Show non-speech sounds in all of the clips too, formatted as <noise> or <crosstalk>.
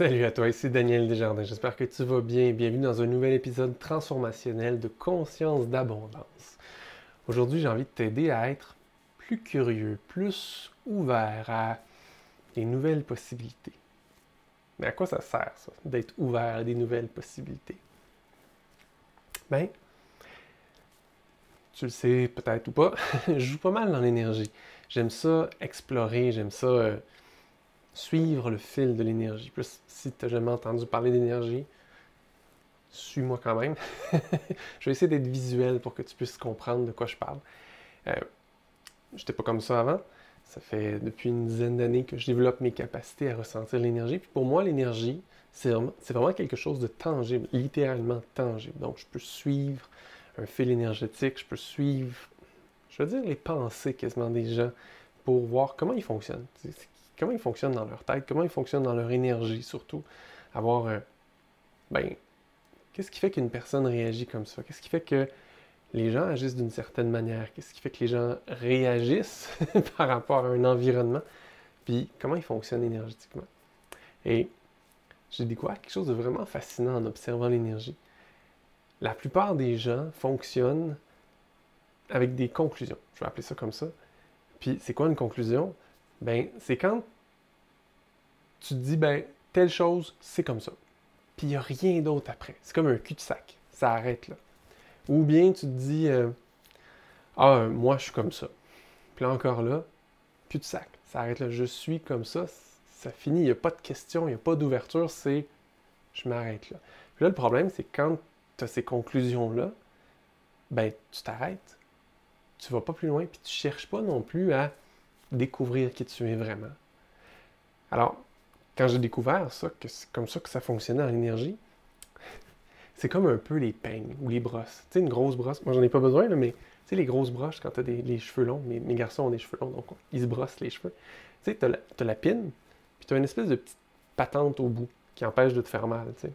Salut à toi, ici Daniel Desjardins. J'espère que tu vas bien. Bienvenue dans un nouvel épisode transformationnel de conscience d'abondance. Aujourd'hui, j'ai envie de t'aider à être plus curieux, plus ouvert à des nouvelles possibilités. Mais à quoi ça sert, ça, d'être ouvert à des nouvelles possibilités? Ben, tu le sais peut-être ou pas, <laughs> je joue pas mal dans l'énergie. J'aime ça explorer, j'aime ça euh, suivre le fil de l'énergie. Plus si tu n'as jamais entendu parler d'énergie, suis-moi quand même. <laughs> je vais essayer d'être visuel pour que tu puisses comprendre de quoi je parle. Euh, je n'étais pas comme ça avant. Ça fait depuis une dizaine d'années que je développe mes capacités à ressentir l'énergie. Puis pour moi, l'énergie, c'est vraiment, vraiment, quelque chose de tangible, littéralement tangible. Donc, je peux suivre un fil énergétique, je peux suivre, je veux dire, les pensées quasiment des gens pour voir comment ils fonctionnent. Comment ils fonctionnent dans leur tête, comment ils fonctionnent dans leur énergie surtout? Avoir, ben, qu'est-ce qui fait qu'une personne réagit comme ça? Qu'est-ce qui fait que les gens agissent d'une certaine manière? Qu'est-ce qui fait que les gens réagissent <laughs> par rapport à un environnement? Puis comment ils fonctionnent énergétiquement? Et j'ai découvert quelque chose de vraiment fascinant en observant l'énergie. La plupart des gens fonctionnent avec des conclusions. Je vais appeler ça comme ça. Puis c'est quoi une conclusion? Ben, c'est quand tu te dis, ben, telle chose, c'est comme ça. Puis il n'y a rien d'autre après. C'est comme un cul-de-sac. Ça arrête là. Ou bien tu te dis euh, Ah, moi je suis comme ça. Puis là encore là, plus de sac. Ça arrête là. Je suis comme ça. Ça finit. Il n'y a pas de question, il n'y a pas d'ouverture. C'est je m'arrête là. Puis là, le problème, c'est quand tu as ces conclusions-là, ben tu t'arrêtes. Tu vas pas plus loin, puis tu cherches pas non plus à découvrir qui tu es vraiment. Alors, quand j'ai découvert ça, que c'est comme ça que ça fonctionnait en énergie, <laughs> c'est comme un peu les peignes ou les brosses. Tu sais, une grosse brosse, moi j'en ai pas besoin, mais tu sais, les grosses brosses, quand tu as les cheveux longs, mes, mes, garçons ont des cheveux longs, donc ils se brossent les cheveux. Tu sais, tu as, la pine, puis tu as une espèce de petite patente au bout qui empêche de te faire mal, tu sais.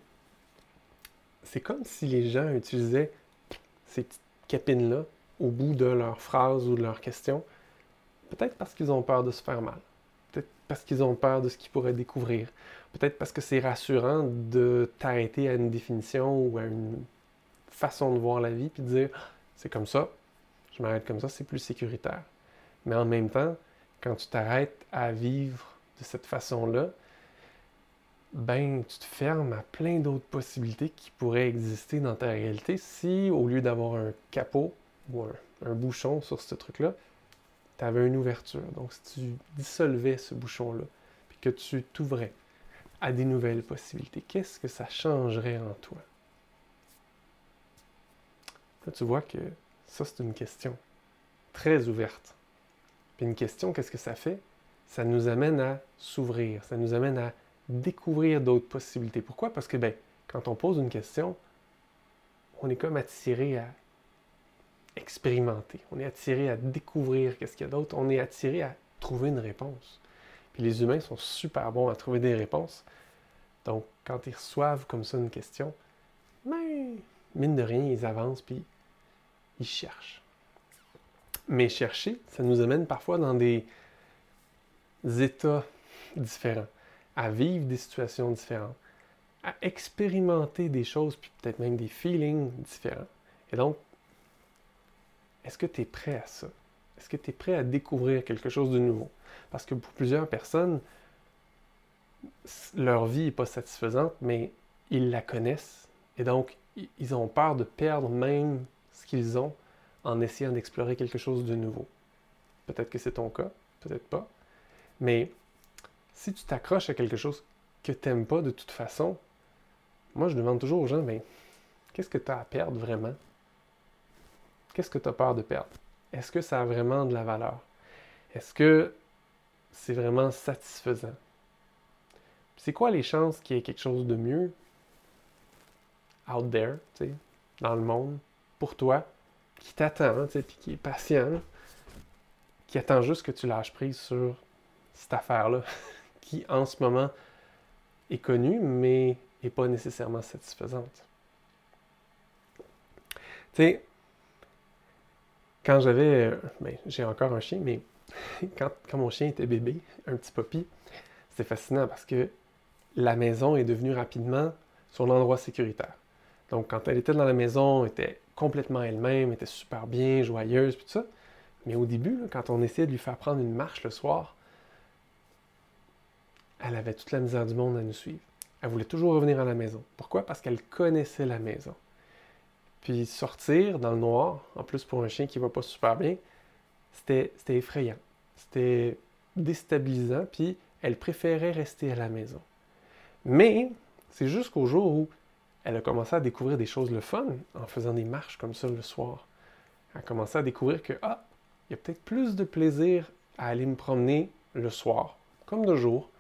C'est comme si les gens utilisaient ces petites capines-là au bout de leurs phrases ou de leurs questions, peut-être parce qu'ils ont peur de se faire mal, peut-être parce qu'ils ont peur de ce qu'ils pourraient découvrir, Peut-être parce que c'est rassurant de t'arrêter à une définition ou à une façon de voir la vie, puis de dire c'est comme ça, je m'arrête comme ça, c'est plus sécuritaire. Mais en même temps, quand tu t'arrêtes à vivre de cette façon-là, ben tu te fermes à plein d'autres possibilités qui pourraient exister dans ta réalité si, au lieu d'avoir un capot ou un, un bouchon sur ce truc-là, tu avais une ouverture. Donc, si tu dissolvais ce bouchon-là, puis que tu t'ouvrais, à des nouvelles possibilités? Qu'est-ce que ça changerait en toi? Tu vois que ça, c'est une question très ouverte. Puis une question, qu'est-ce que ça fait? Ça nous amène à s'ouvrir, ça nous amène à découvrir d'autres possibilités. Pourquoi? Parce que ben, quand on pose une question, on est comme attiré à expérimenter, on est attiré à découvrir qu'est-ce qu'il y a d'autre, on est attiré à trouver une réponse. Puis les humains sont super bons à trouver des réponses. Donc, quand ils reçoivent comme ça une question, ben, mine de rien, ils avancent puis ils cherchent. Mais chercher, ça nous amène parfois dans des états différents, à vivre des situations différentes, à expérimenter des choses, puis peut-être même des feelings différents. Et donc, est-ce que tu es prêt à ça? Est-ce que tu es prêt à découvrir quelque chose de nouveau? Parce que pour plusieurs personnes, leur vie n'est pas satisfaisante, mais ils la connaissent. Et donc, ils ont peur de perdre même ce qu'ils ont en essayant d'explorer quelque chose de nouveau. Peut-être que c'est ton cas, peut-être pas. Mais si tu t'accroches à quelque chose que tu n'aimes pas de toute façon, moi je demande toujours aux gens, mais qu'est-ce que tu as à perdre vraiment? Qu'est-ce que tu as peur de perdre? Est-ce que ça a vraiment de la valeur? Est-ce que c'est vraiment satisfaisant? C'est quoi les chances qu'il y ait quelque chose de mieux out there, dans le monde, pour toi, qui t'attend, puis qui est patient, qui attend juste que tu lâches prise sur cette affaire-là, <laughs> qui en ce moment est connue, mais n'est pas nécessairement satisfaisante? Tu sais, quand j'avais. Euh, ben, j'ai encore un chien, mais <laughs> quand, mon chien était bébé, un petit papy, c'était fascinant parce que la maison est devenue rapidement son endroit sécuritaire. Donc, quand elle était dans la maison, elle était complètement elle-même, était super bien, joyeuse, puis tout ça. Mais au début, quand on essayait de lui faire prendre une marche le soir, elle avait toute la misère du monde à nous suivre. Elle voulait toujours revenir à la maison. Pourquoi? Parce qu'elle connaissait la maison. Puis sortir dans le noir, en plus pour un chien qui va pas super bien, c'était effrayant. C'était déstabilisant, puis elle préférait rester à la maison. Mais c'est jusqu'au jour où elle a commencé à découvrir des choses le fun en faisant des marches comme ça le soir. Elle a commencé à découvrir que, ah, il y a peut-être plus de plaisir à aller me promener le soir, comme de jour,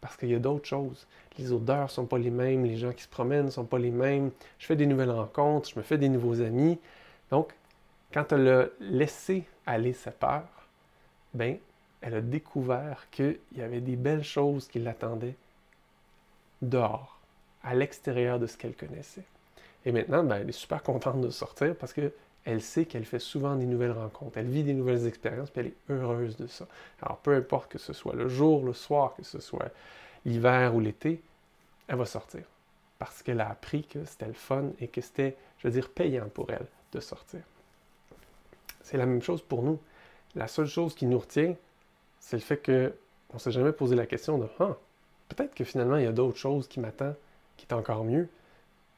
parce qu'il y a d'autres choses. Les odeurs ne sont pas les mêmes, les gens qui se promènent ne sont pas les mêmes. Je fais des nouvelles rencontres, je me fais des nouveaux amis. Donc, quand elle a laissé aller sa peur, ben, elle a découvert qu'il y avait des belles choses qui l'attendaient dehors, à l'extérieur de ce qu'elle connaissait. Et maintenant, ben, elle est super contente de sortir parce qu'elle sait qu'elle fait souvent des nouvelles rencontres, elle vit des nouvelles expériences, puis elle est heureuse de ça. Alors, peu importe que ce soit le jour, le soir, que ce soit l'hiver ou l'été, elle va sortir. Parce qu'elle a appris que c'était le fun et que c'était, je veux dire, payant pour elle de sortir. C'est la même chose pour nous. La seule chose qui nous retient, c'est le fait qu'on ne s'est jamais posé la question de ah, peut-être que finalement il y a d'autres choses qui m'attendent qui est encore mieux.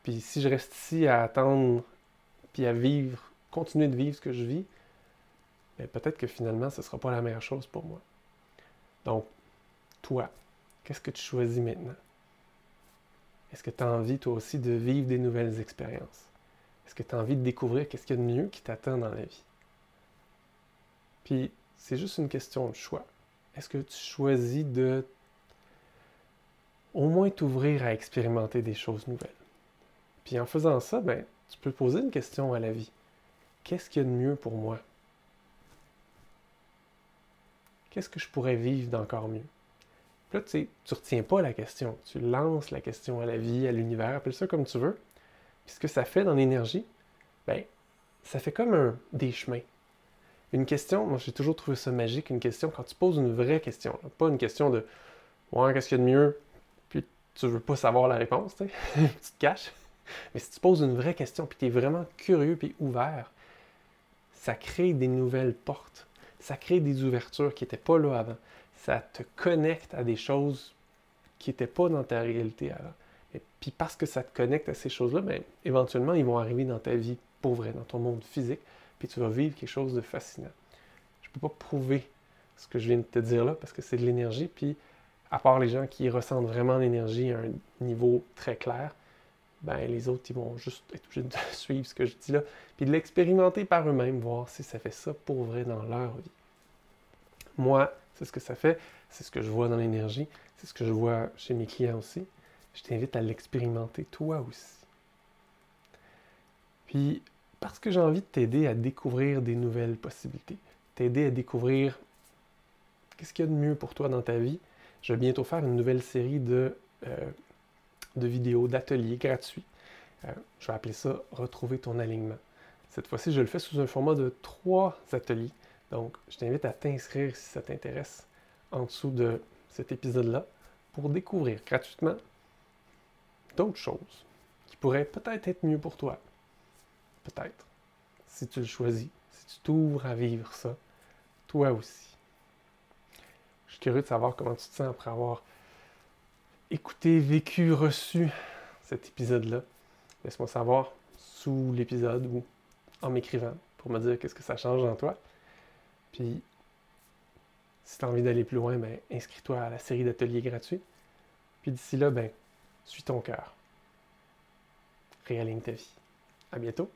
Puis si je reste ici à attendre, puis à vivre, continuer de vivre ce que je vis, ben, peut-être que finalement ce ne sera pas la meilleure chose pour moi. Donc, toi, qu'est-ce que tu choisis maintenant? Est-ce que tu as envie toi aussi de vivre des nouvelles expériences? Est-ce que tu as envie de découvrir qu'est-ce qu'il y a de mieux qui t'attend dans la vie? Puis, c'est juste une question de choix. Est-ce que tu choisis de au moins t'ouvrir à expérimenter des choses nouvelles? Puis en faisant ça, ben, tu peux poser une question à la vie. Qu'est-ce qu'il y a de mieux pour moi? Qu'est-ce que je pourrais vivre d'encore mieux? Là, tu sais, tu retiens pas la question. Tu lances la question à la vie, à l'univers, appelle ça comme tu veux. Puis ce que ça fait dans l'énergie, ben, ça fait comme un, des chemins. Une question, moi j'ai toujours trouvé ça magique, une question, quand tu poses une vraie question, pas une question de Ouais, qu'est-ce qu'il y a de mieux? Puis tu veux pas savoir la réponse, tu <laughs> te caches. Mais si tu poses une vraie question, puis tu es vraiment curieux puis ouvert, ça crée des nouvelles portes. Ça crée des ouvertures qui n'étaient pas là avant. Ça te connecte à des choses qui n'étaient pas dans ta réalité avant. Et puis parce que ça te connecte à ces choses-là, bien, éventuellement, ils vont arriver dans ta vie pour vrai, dans ton monde physique puis tu vas vivre quelque chose de fascinant. Je ne peux pas prouver ce que je viens de te dire là parce que c'est de l'énergie, puis à part les gens qui ressentent vraiment l'énergie à un niveau très clair, ben les autres, ils vont juste être obligés de <laughs> suivre ce que je dis là, puis de l'expérimenter par eux-mêmes, voir si ça fait ça pour vrai dans leur vie. Moi, c'est ce que ça fait, c'est ce que je vois dans l'énergie, c'est ce que je vois chez mes clients aussi. Je t'invite à l'expérimenter toi aussi. Puis, parce que j'ai envie de t'aider à découvrir des nouvelles possibilités, t'aider à découvrir qu'est-ce qu'il y a de mieux pour toi dans ta vie. Je vais bientôt faire une nouvelle série de, euh, de vidéos, d'ateliers gratuits. Euh, je vais appeler ça Retrouver ton alignement. Cette fois-ci, je le fais sous un format de trois ateliers. Donc, je t'invite à t'inscrire si ça t'intéresse en dessous de cet épisode-là pour découvrir gratuitement d'autres choses qui pourraient peut-être être mieux pour toi, Peut-être. Si tu le choisis, si tu t'ouvres à vivre ça, toi aussi. Je suis curieux de savoir comment tu te sens après avoir écouté, vécu, reçu cet épisode-là. Laisse-moi savoir sous l'épisode ou en m'écrivant pour me dire qu'est-ce que ça change en toi. Puis, si tu as envie d'aller plus loin, ben, inscris-toi à la série d'ateliers gratuits. Puis d'ici là, ben, suis ton cœur. Réaligne ta vie. À bientôt.